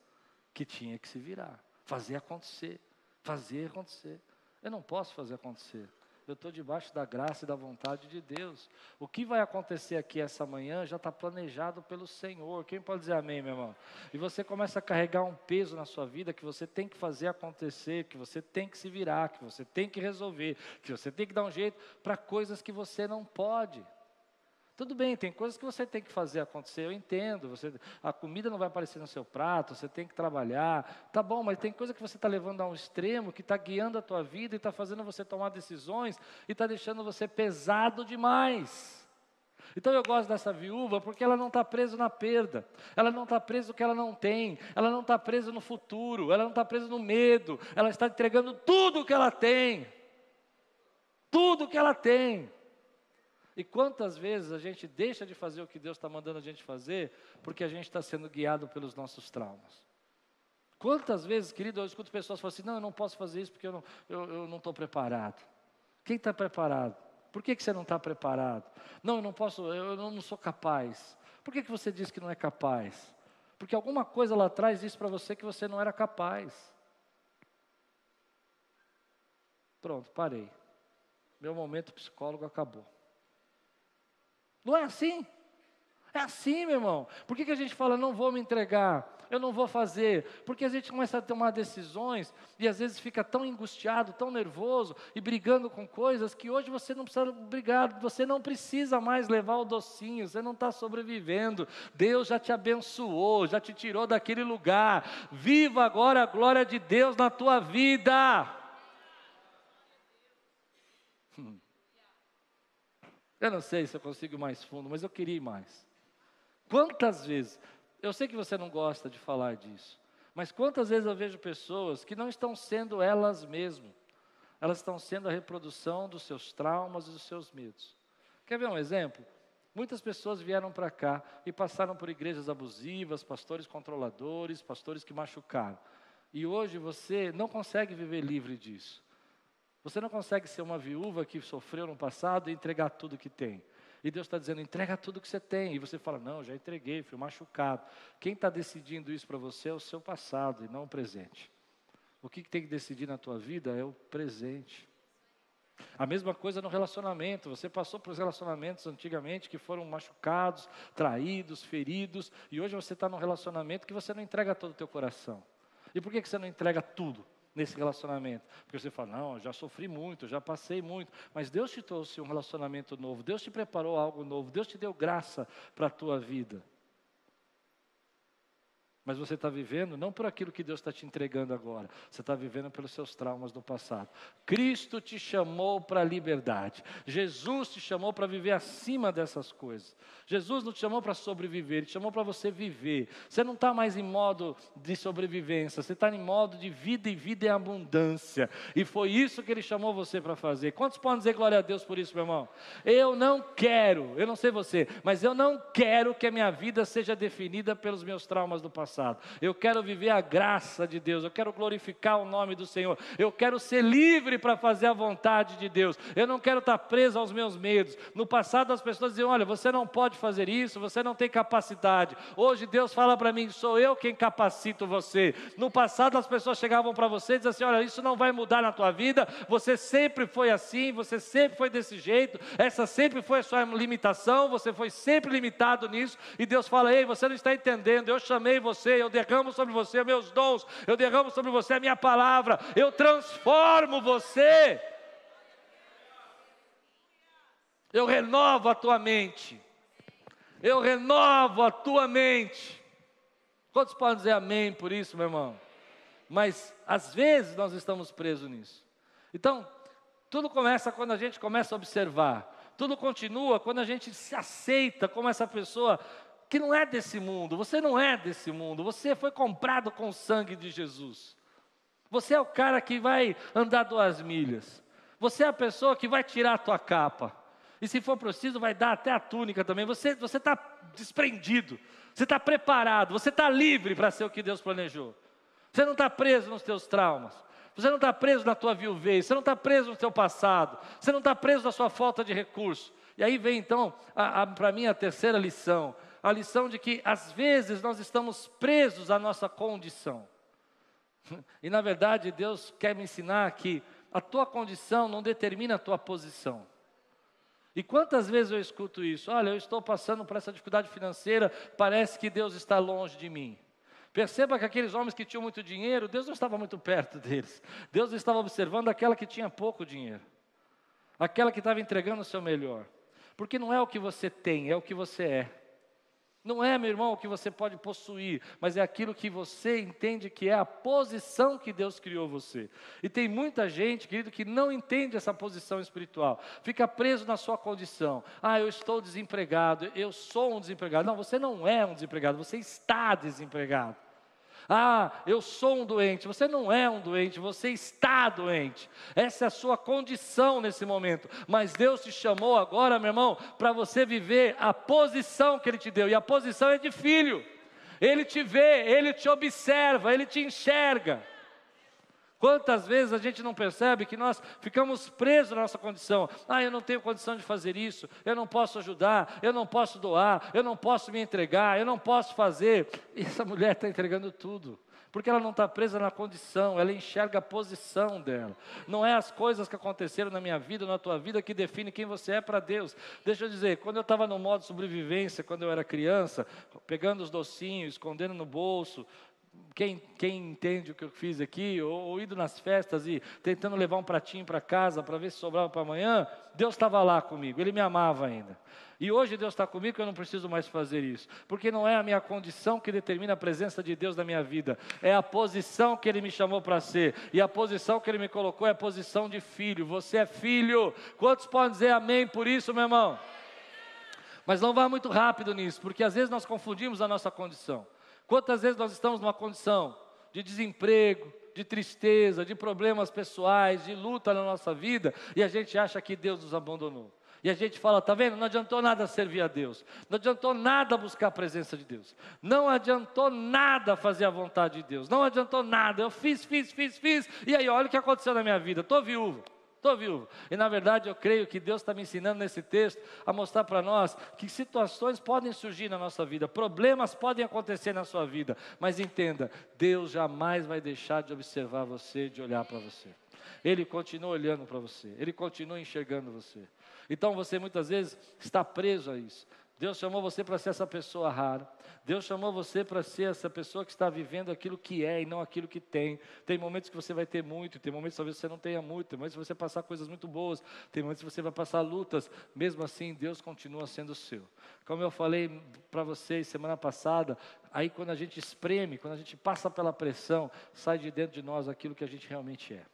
que tinha que se virar fazer acontecer, fazer acontecer. Eu não posso fazer acontecer. Eu estou debaixo da graça e da vontade de Deus. O que vai acontecer aqui essa manhã já está planejado pelo Senhor. Quem pode dizer amém, meu irmão? E você começa a carregar um peso na sua vida que você tem que fazer acontecer, que você tem que se virar, que você tem que resolver, que você tem que dar um jeito para coisas que você não pode. Tudo bem, tem coisas que você tem que fazer acontecer, eu entendo. Você, a comida não vai aparecer no seu prato, você tem que trabalhar. Tá bom, mas tem coisa que você está levando a um extremo, que está guiando a tua vida e está fazendo você tomar decisões e está deixando você pesado demais. Então eu gosto dessa viúva porque ela não está presa na perda, ela não está presa no que ela não tem, ela não está presa no futuro, ela não está presa no medo, ela está entregando tudo o que ela tem. Tudo o que ela tem. E quantas vezes a gente deixa de fazer o que Deus está mandando a gente fazer, porque a gente está sendo guiado pelos nossos traumas? Quantas vezes, querido, eu escuto pessoas falando assim: não, eu não posso fazer isso porque eu não estou eu, eu não preparado. Quem está preparado? Por que, que você não está preparado? Não, eu não posso, eu não sou capaz. Por que, que você diz que não é capaz? Porque alguma coisa lá atrás disse para você que você não era capaz. Pronto, parei. Meu momento psicólogo acabou. Não é assim? É assim, meu irmão. Por que, que a gente fala, não vou me entregar? eu não vou fazer, porque a gente começa a tomar decisões e às vezes fica tão angustiado, tão nervoso e brigando com coisas que hoje você não precisa brigar, você não precisa mais levar o docinho, você não está sobrevivendo. Deus já te abençoou, já te tirou daquele lugar. Viva agora a glória de Deus na tua vida. Hum. Eu não sei se eu consigo mais fundo, mas eu queria ir mais. Quantas vezes eu sei que você não gosta de falar disso, mas quantas vezes eu vejo pessoas que não estão sendo elas mesmas, elas estão sendo a reprodução dos seus traumas e dos seus medos. Quer ver um exemplo? Muitas pessoas vieram para cá e passaram por igrejas abusivas, pastores controladores, pastores que machucaram. E hoje você não consegue viver livre disso. Você não consegue ser uma viúva que sofreu no passado e entregar tudo que tem. E Deus está dizendo: entrega tudo que você tem. E você fala: não, já entreguei, fui machucado. Quem está decidindo isso para você é o seu passado e não o presente. O que, que tem que decidir na tua vida é o presente. A mesma coisa no relacionamento. Você passou por relacionamentos antigamente que foram machucados, traídos, feridos, e hoje você está num relacionamento que você não entrega todo o teu coração. E por que, que você não entrega tudo? Nesse relacionamento. Porque você fala, não, já sofri muito, já passei muito, mas Deus te trouxe um relacionamento novo, Deus te preparou algo novo, Deus te deu graça para a tua vida. Mas você está vivendo não por aquilo que Deus está te entregando agora, você está vivendo pelos seus traumas do passado. Cristo te chamou para a liberdade, Jesus te chamou para viver acima dessas coisas. Jesus não te chamou para sobreviver, Ele te chamou para você viver. Você não está mais em modo de sobrevivência, você está em modo de vida e vida em abundância. E foi isso que Ele chamou você para fazer. Quantos podem dizer glória a Deus por isso, meu irmão? Eu não quero, eu não sei você, mas eu não quero que a minha vida seja definida pelos meus traumas do passado passado. Eu quero viver a graça de Deus, eu quero glorificar o nome do Senhor, eu quero ser livre para fazer a vontade de Deus. Eu não quero estar preso aos meus medos. No passado as pessoas diziam: "Olha, você não pode fazer isso, você não tem capacidade". Hoje Deus fala para mim: "Sou eu quem capacito você". No passado as pessoas chegavam para você e diziam assim: "Olha, isso não vai mudar na tua vida, você sempre foi assim, você sempre foi desse jeito, essa sempre foi a sua limitação, você foi sempre limitado nisso". E Deus fala: "Ei, você não está entendendo, eu chamei você você, eu derramo sobre você meus dons, eu derramo sobre você a minha palavra, eu transformo você. Eu renovo a tua mente. Eu renovo a tua mente. Quantos podem dizer amém por isso, meu irmão? Mas às vezes nós estamos presos nisso. Então, tudo começa quando a gente começa a observar. Tudo continua quando a gente se aceita como essa pessoa que não é desse mundo, você não é desse mundo, você foi comprado com o sangue de Jesus. Você é o cara que vai andar duas milhas. Você é a pessoa que vai tirar a tua capa. E se for preciso, vai dar até a túnica também. Você está desprendido, você está preparado, você está livre para ser o que Deus planejou. Você não está preso nos teus traumas. Você não está preso na tua viuvez, você não está preso no teu passado, você não está preso na sua falta de recurso. E aí vem então, para mim, a terceira lição a lição de que às vezes nós estamos presos à nossa condição. E na verdade Deus quer me ensinar que a tua condição não determina a tua posição. E quantas vezes eu escuto isso? Olha, eu estou passando por essa dificuldade financeira, parece que Deus está longe de mim. Perceba que aqueles homens que tinham muito dinheiro, Deus não estava muito perto deles. Deus estava observando aquela que tinha pouco dinheiro, aquela que estava entregando o seu melhor. Porque não é o que você tem, é o que você é. Não é, meu irmão, o que você pode possuir, mas é aquilo que você entende que é a posição que Deus criou você. E tem muita gente, querido, que não entende essa posição espiritual, fica preso na sua condição. Ah, eu estou desempregado, eu sou um desempregado. Não, você não é um desempregado, você está desempregado. Ah, eu sou um doente. Você não é um doente, você está doente. Essa é a sua condição nesse momento. Mas Deus te chamou agora, meu irmão, para você viver a posição que Ele te deu. E a posição é de filho. Ele te vê, Ele te observa, Ele te enxerga. Quantas vezes a gente não percebe que nós ficamos presos na nossa condição? Ah, eu não tenho condição de fazer isso, eu não posso ajudar, eu não posso doar, eu não posso me entregar, eu não posso fazer. E essa mulher está entregando tudo. porque ela não está presa na condição, ela enxerga a posição dela. Não é as coisas que aconteceram na minha vida, na tua vida, que define quem você é para Deus. Deixa eu dizer, quando eu estava no modo sobrevivência, quando eu era criança, pegando os docinhos, escondendo no bolso, quem, quem, entende o que eu fiz aqui, ou, ou indo nas festas e tentando levar um pratinho para casa para ver se sobrava para amanhã, Deus estava lá comigo, Ele me amava ainda. E hoje Deus está comigo, eu não preciso mais fazer isso, porque não é a minha condição que determina a presença de Deus na minha vida, é a posição que Ele me chamou para ser, e a posição que Ele me colocou é a posição de filho. Você é filho. Quantos podem dizer amém por isso, meu irmão? Mas não vá muito rápido nisso, porque às vezes nós confundimos a nossa condição. Quantas vezes nós estamos numa condição de desemprego, de tristeza, de problemas pessoais, de luta na nossa vida, e a gente acha que Deus nos abandonou. E a gente fala, tá vendo? Não adiantou nada servir a Deus. Não adiantou nada buscar a presença de Deus. Não adiantou nada fazer a vontade de Deus. Não adiantou nada. Eu fiz, fiz, fiz, fiz. E aí, olha o que aconteceu na minha vida. Estou viúvo. Estou viúvo. E na verdade eu creio que Deus está me ensinando nesse texto a mostrar para nós que situações podem surgir na nossa vida, problemas podem acontecer na sua vida, mas entenda, Deus jamais vai deixar de observar você, de olhar para você. Ele continua olhando para você, ele continua enxergando você. Então você muitas vezes está preso a isso. Deus chamou você para ser essa pessoa rara. Deus chamou você para ser essa pessoa que está vivendo aquilo que é e não aquilo que tem. Tem momentos que você vai ter muito, tem momentos que talvez você não tenha muito, tem momentos que você vai passar coisas muito boas, tem momentos que você vai passar lutas. Mesmo assim, Deus continua sendo seu. Como eu falei para vocês semana passada, aí quando a gente espreme, quando a gente passa pela pressão, sai de dentro de nós aquilo que a gente realmente é.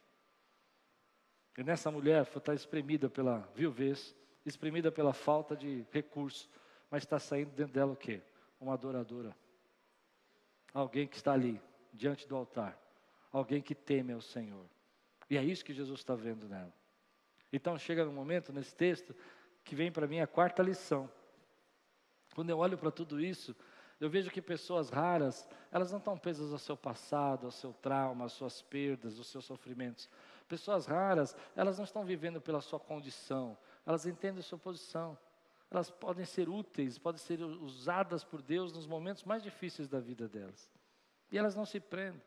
E nessa mulher está espremida pela viuvez, espremida pela falta de recurso mas está saindo dentro dela o quê? Uma adoradora. Alguém que está ali, diante do altar. Alguém que teme ao Senhor. E é isso que Jesus está vendo nela. Então chega no momento, nesse texto, que vem para mim a quarta lição. Quando eu olho para tudo isso, eu vejo que pessoas raras, elas não estão presas ao seu passado, ao seu trauma, às suas perdas, aos seus sofrimentos. Pessoas raras, elas não estão vivendo pela sua condição, elas entendem a sua posição elas podem ser úteis, podem ser usadas por Deus nos momentos mais difíceis da vida delas. E elas não se prendem.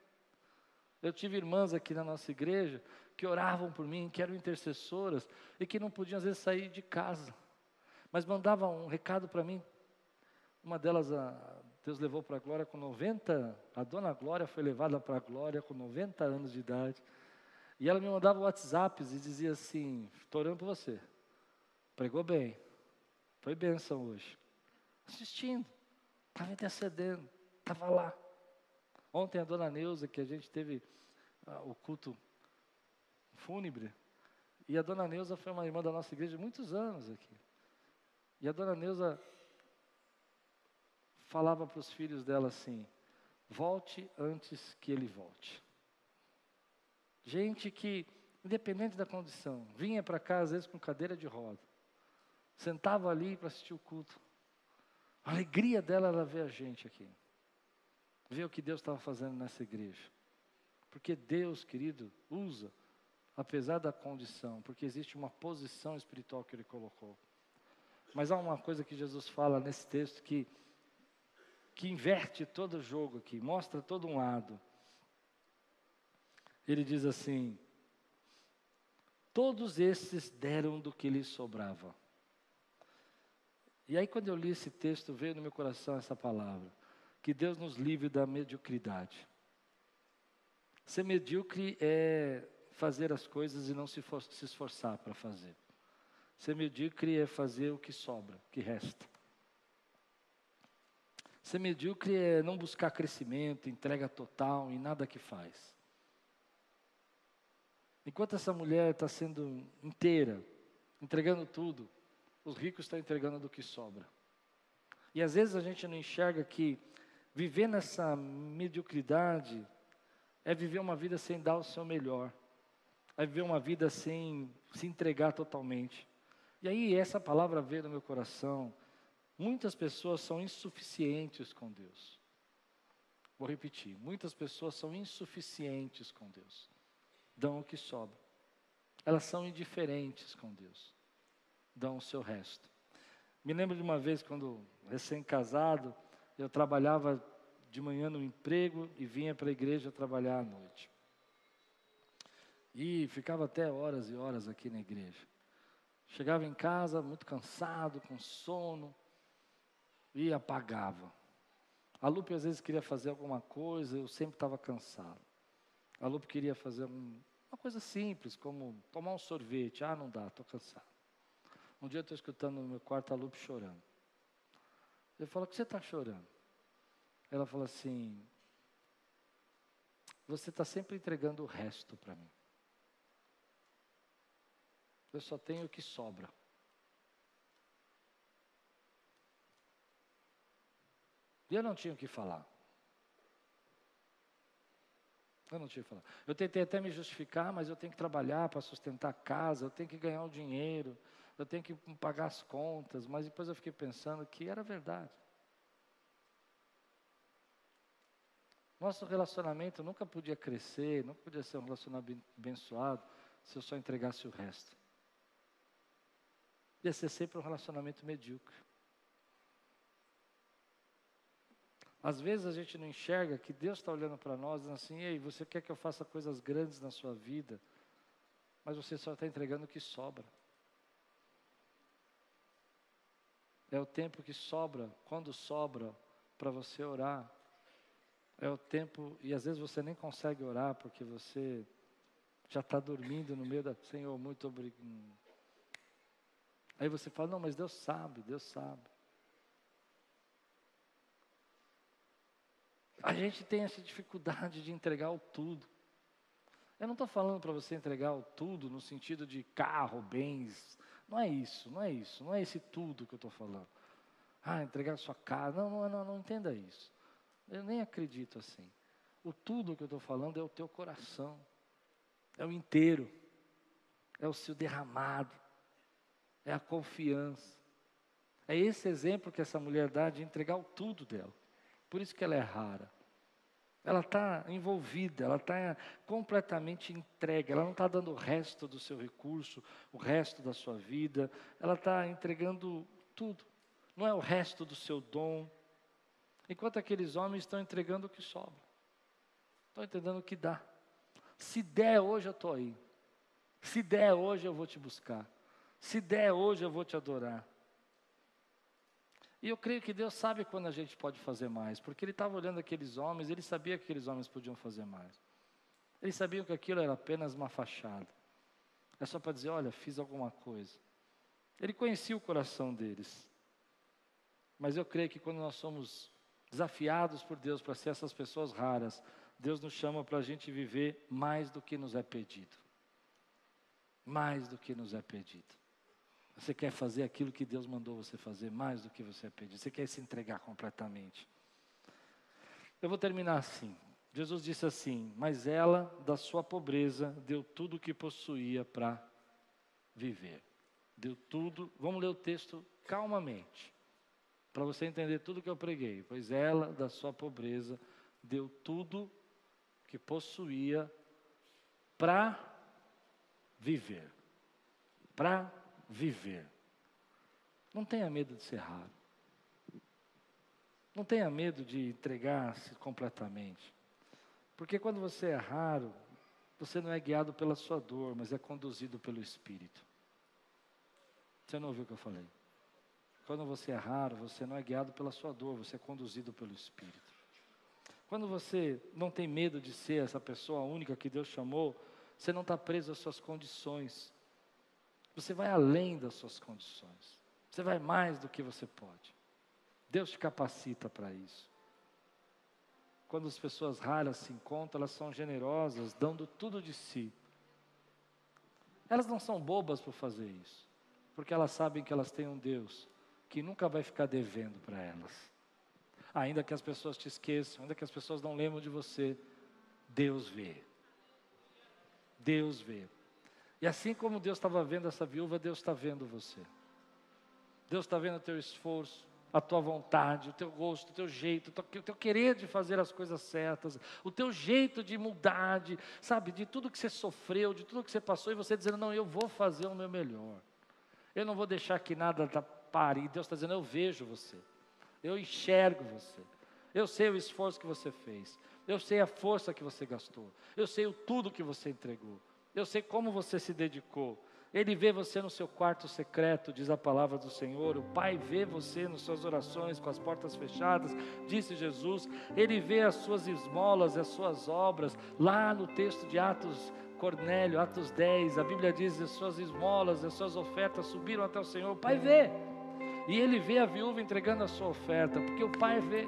Eu tive irmãs aqui na nossa igreja que oravam por mim, que eram intercessoras e que não podiam às vezes sair de casa, mas mandavam um recado para mim. Uma delas, a Deus levou para a glória com 90, a dona Glória foi levada para a glória com 90 anos de idade. E ela me mandava WhatsApps e dizia assim: Estou orando por você. Pregou bem, foi bênção hoje. Assistindo, estava intercedendo, estava lá. Ontem a dona Neuza, que a gente teve ah, o culto fúnebre, e a dona Neuza foi uma irmã da nossa igreja muitos anos aqui. E a dona Neuza falava para os filhos dela assim: volte antes que ele volte. Gente que, independente da condição, vinha para cá às vezes com cadeira de roda, Sentava ali para assistir o culto. A alegria dela era ver a gente aqui. Ver o que Deus estava fazendo nessa igreja. Porque Deus, querido, usa, apesar da condição, porque existe uma posição espiritual que Ele colocou. Mas há uma coisa que Jesus fala nesse texto que, que inverte todo o jogo aqui, mostra todo um lado. Ele diz assim: Todos esses deram do que lhes sobrava. E aí, quando eu li esse texto, veio no meu coração essa palavra: que Deus nos livre da mediocridade. Ser medíocre é fazer as coisas e não se, for, se esforçar para fazer. Ser medíocre é fazer o que sobra, o que resta. Ser medíocre é não buscar crescimento, entrega total em nada que faz. Enquanto essa mulher está sendo inteira, entregando tudo, os ricos estão entregando do que sobra. E às vezes a gente não enxerga que viver nessa mediocridade é viver uma vida sem dar o seu melhor, é viver uma vida sem se entregar totalmente. E aí essa palavra veio no meu coração. Muitas pessoas são insuficientes com Deus. Vou repetir: muitas pessoas são insuficientes com Deus, dão o que sobra. Elas são indiferentes com Deus dão o seu resto. Me lembro de uma vez, quando recém-casado, eu trabalhava de manhã no emprego e vinha para a igreja trabalhar à noite. E ficava até horas e horas aqui na igreja. Chegava em casa muito cansado, com sono, e apagava. A Lupe às vezes queria fazer alguma coisa, eu sempre estava cansado. A Lupe queria fazer um, uma coisa simples, como tomar um sorvete. Ah, não dá, estou cansado. Um dia eu estou escutando no meu quarto a Lupe chorando. Eu falo, o que você está chorando? Ela falou assim: Você está sempre entregando o resto para mim. Eu só tenho o que sobra. E eu não tinha o que falar. Eu não tinha o que falar. Eu tentei até me justificar, mas eu tenho que trabalhar para sustentar a casa, eu tenho que ganhar o dinheiro, eu tenho que pagar as contas, mas depois eu fiquei pensando que era verdade. Nosso relacionamento nunca podia crescer, nunca podia ser um relacionamento abençoado se eu só entregasse o resto. Ia ser sempre um relacionamento medíocre. Às vezes a gente não enxerga que Deus está olhando para nós dizendo assim: Ei, você quer que eu faça coisas grandes na sua vida, mas você só está entregando o que sobra. É o tempo que sobra, quando sobra, para você orar, é o tempo, e às vezes você nem consegue orar porque você já está dormindo no meio da. Senhor, muito obrigado. Aí você fala: Não, mas Deus sabe, Deus sabe. A gente tem essa dificuldade de entregar o tudo. Eu não estou falando para você entregar o tudo no sentido de carro, bens. Não é isso, não é isso, não é esse tudo que eu estou falando. Ah, entregar sua casa. Não, não, não, não entenda isso. Eu nem acredito assim. O tudo que eu estou falando é o teu coração, é o inteiro, é o seu derramado, é a confiança. É esse exemplo que essa mulher dá de entregar o tudo dela. Por isso que ela é rara. Ela está envolvida, ela está completamente entregue, ela não está dando o resto do seu recurso, o resto da sua vida, ela está entregando tudo. Não é o resto do seu dom, Enquanto aqueles homens estão entregando o que sobra. Estão entendendo o que dá. Se der hoje eu estou aí. Se der hoje eu vou te buscar. Se der hoje eu vou te adorar. E eu creio que Deus sabe quando a gente pode fazer mais, porque Ele estava olhando aqueles homens, Ele sabia que aqueles homens podiam fazer mais. Eles sabiam que aquilo era apenas uma fachada. É só para dizer: olha, fiz alguma coisa. Ele conhecia o coração deles. Mas eu creio que quando nós somos desafiados por Deus para ser essas pessoas raras, Deus nos chama para a gente viver mais do que nos é pedido. Mais do que nos é pedido. Você quer fazer aquilo que Deus mandou você fazer, mais do que você pedido. Você quer se entregar completamente. Eu vou terminar assim. Jesus disse assim: Mas ela, da sua pobreza, deu tudo o que possuía para viver. Deu tudo. Vamos ler o texto calmamente para você entender tudo que eu preguei. Pois ela, da sua pobreza, deu tudo que possuía para viver. Para viver. Não tenha medo de ser raro. Não tenha medo de entregar-se completamente. Porque quando você é raro, você não é guiado pela sua dor, mas é conduzido pelo Espírito. Você não ouviu o que eu falei? Quando você é raro, você não é guiado pela sua dor, você é conduzido pelo Espírito. Quando você não tem medo de ser essa pessoa única que Deus chamou, você não está preso às suas condições. Você vai além das suas condições. Você vai mais do que você pode. Deus te capacita para isso. Quando as pessoas raras se encontram, elas são generosas, dando tudo de si. Elas não são bobas por fazer isso, porque elas sabem que elas têm um Deus que nunca vai ficar devendo para elas. Ainda que as pessoas te esqueçam, ainda que as pessoas não lembrem de você, Deus vê. Deus vê. E assim como Deus estava vendo essa viúva, Deus está vendo você. Deus está vendo o teu esforço, a tua vontade, o teu gosto, o teu jeito, o teu querer de fazer as coisas certas, o teu jeito de mudar, de, sabe, de tudo que você sofreu, de tudo que você passou, e você dizendo, não, eu vou fazer o meu melhor. Eu não vou deixar que nada pare. E Deus está dizendo: Eu vejo você, eu enxergo você, Eu sei o esforço que você fez. Eu sei a força que você gastou. Eu sei o tudo que você entregou. Eu sei como você se dedicou. Ele vê você no seu quarto secreto, diz a palavra do Senhor. O Pai vê você nas suas orações com as portas fechadas, disse Jesus. Ele vê as suas esmolas, as suas obras. Lá no texto de Atos Cornélio, Atos 10, a Bíblia diz: as suas esmolas, as suas ofertas subiram até o Senhor. O Pai vê. E ele vê a viúva entregando a sua oferta, porque o Pai vê,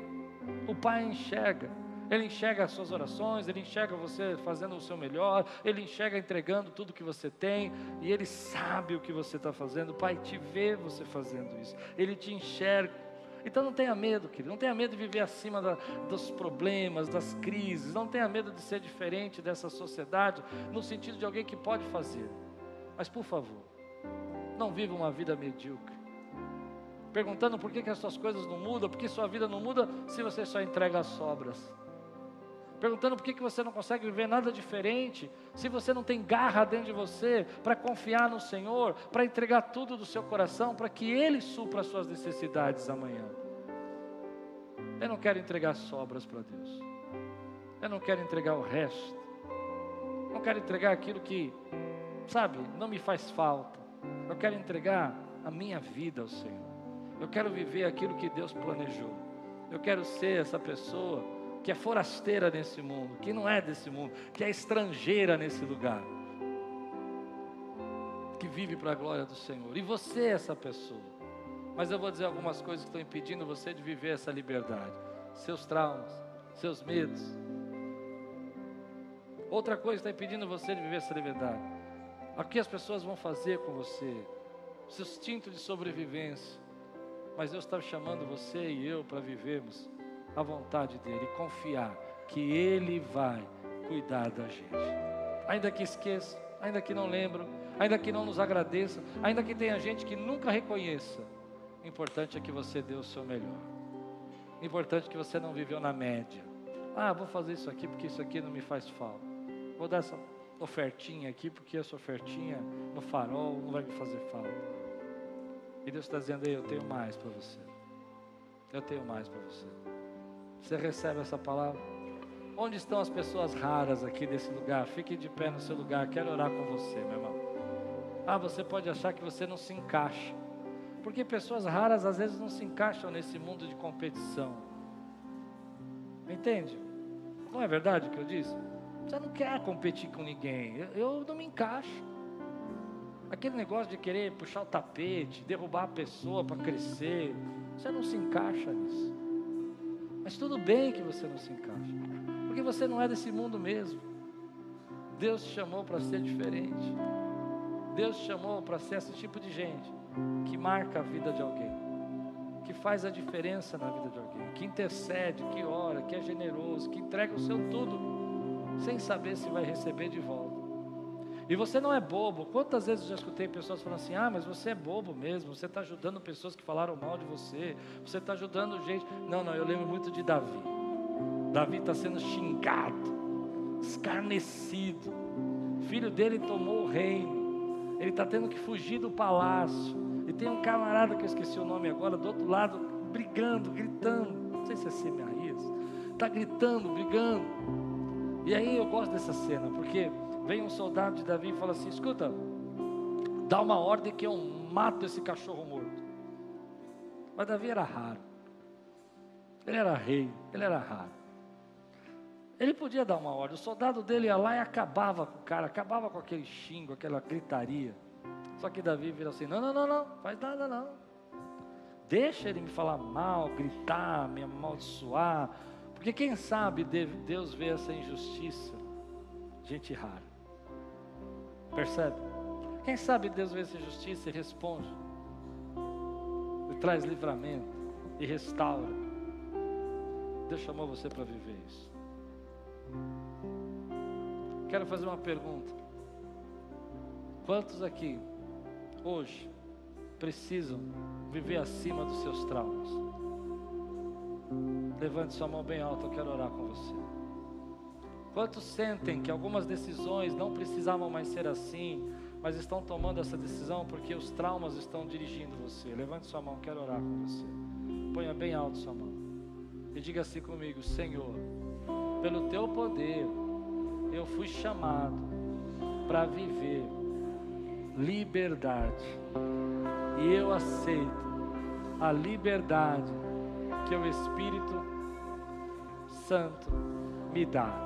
o Pai enxerga. Ele enxerga as suas orações, ele enxerga você fazendo o seu melhor, ele enxerga entregando tudo que você tem, e ele sabe o que você está fazendo. O Pai te vê você fazendo isso, ele te enxerga. Então não tenha medo, querido, não tenha medo de viver acima da, dos problemas, das crises, não tenha medo de ser diferente dessa sociedade, no sentido de alguém que pode fazer. Mas por favor, não viva uma vida medíocre perguntando por que, que as suas coisas não mudam, por que sua vida não muda se você só entrega as sobras perguntando por que, você não consegue viver nada diferente, se você não tem garra dentro de você para confiar no Senhor, para entregar tudo do seu coração, para que Ele supra as suas necessidades amanhã. Eu não quero entregar sobras para Deus, eu não quero entregar o resto, não quero entregar aquilo que, sabe, não me faz falta, eu quero entregar a minha vida ao Senhor, eu quero viver aquilo que Deus planejou, eu quero ser essa pessoa que é forasteira nesse mundo, que não é desse mundo, que é estrangeira nesse lugar, que vive para a glória do Senhor. E você é essa pessoa. Mas eu vou dizer algumas coisas que estão impedindo você de viver essa liberdade: seus traumas, seus medos. Outra coisa está impedindo você de viver essa liberdade. O que as pessoas vão fazer com você? Seu instinto de sobrevivência. Mas Deus está chamando você e eu para vivermos a vontade dele, confiar que ele vai cuidar da gente. Ainda que esqueça, ainda que não lembro, ainda que não nos agradeça, ainda que tenha gente que nunca reconheça, o importante é que você dê o seu melhor. O importante é que você não viveu na média. Ah, vou fazer isso aqui porque isso aqui não me faz falta. Vou dar essa ofertinha aqui porque essa ofertinha no farol não vai me fazer falta. E Deus está dizendo: Eu tenho mais para você. Eu tenho mais para você. Você recebe essa palavra? Onde estão as pessoas raras aqui desse lugar? Fique de pé no seu lugar, quero orar com você, meu irmão. Ah, você pode achar que você não se encaixa. Porque pessoas raras às vezes não se encaixam nesse mundo de competição. Entende? Não é verdade o que eu disse? Você não quer competir com ninguém. Eu, eu não me encaixo. Aquele negócio de querer puxar o tapete, derrubar a pessoa para crescer. Você não se encaixa nisso. Mas tudo bem que você não se encaixa, porque você não é desse mundo mesmo. Deus te chamou para ser diferente. Deus te chamou para ser esse tipo de gente que marca a vida de alguém, que faz a diferença na vida de alguém, que intercede, que ora, que é generoso, que entrega o seu tudo, sem saber se vai receber de volta. E você não é bobo. Quantas vezes eu já escutei pessoas falando assim: ah, mas você é bobo mesmo, você está ajudando pessoas que falaram mal de você, você está ajudando gente. Não, não, eu lembro muito de Davi. Davi está sendo xingado, escarnecido. Filho dele tomou o reino, ele está tendo que fugir do palácio. E tem um camarada que eu esqueci o nome agora, do outro lado, brigando, gritando. Não sei se é Semeaías. Está gritando, brigando. E aí eu gosto dessa cena, porque vem um soldado de Davi e fala assim: escuta, dá uma ordem que eu mato esse cachorro morto. Mas Davi era raro. Ele era rei, ele era raro. Ele podia dar uma ordem, o soldado dele ia lá e acabava com o cara, acabava com aquele xingo, aquela gritaria. Só que Davi vira assim: não, não, não, não, faz nada não. Deixa ele me falar mal, gritar, me amaldiçoar. Porque quem sabe Deus vê essa injustiça, gente rara. Percebe? Quem sabe Deus vê essa justiça e responde. E traz livramento e restaura. Deus chamou você para viver isso. Quero fazer uma pergunta. Quantos aqui hoje precisam viver acima dos seus traumas? Levante sua mão bem alta, eu quero orar com você. Quantos sentem que algumas decisões não precisavam mais ser assim, mas estão tomando essa decisão porque os traumas estão dirigindo você? Levante sua mão, quero orar com você. Ponha bem alto sua mão. E diga assim comigo: Senhor, pelo teu poder, eu fui chamado para viver liberdade. E eu aceito a liberdade que o Espírito Santo me dá.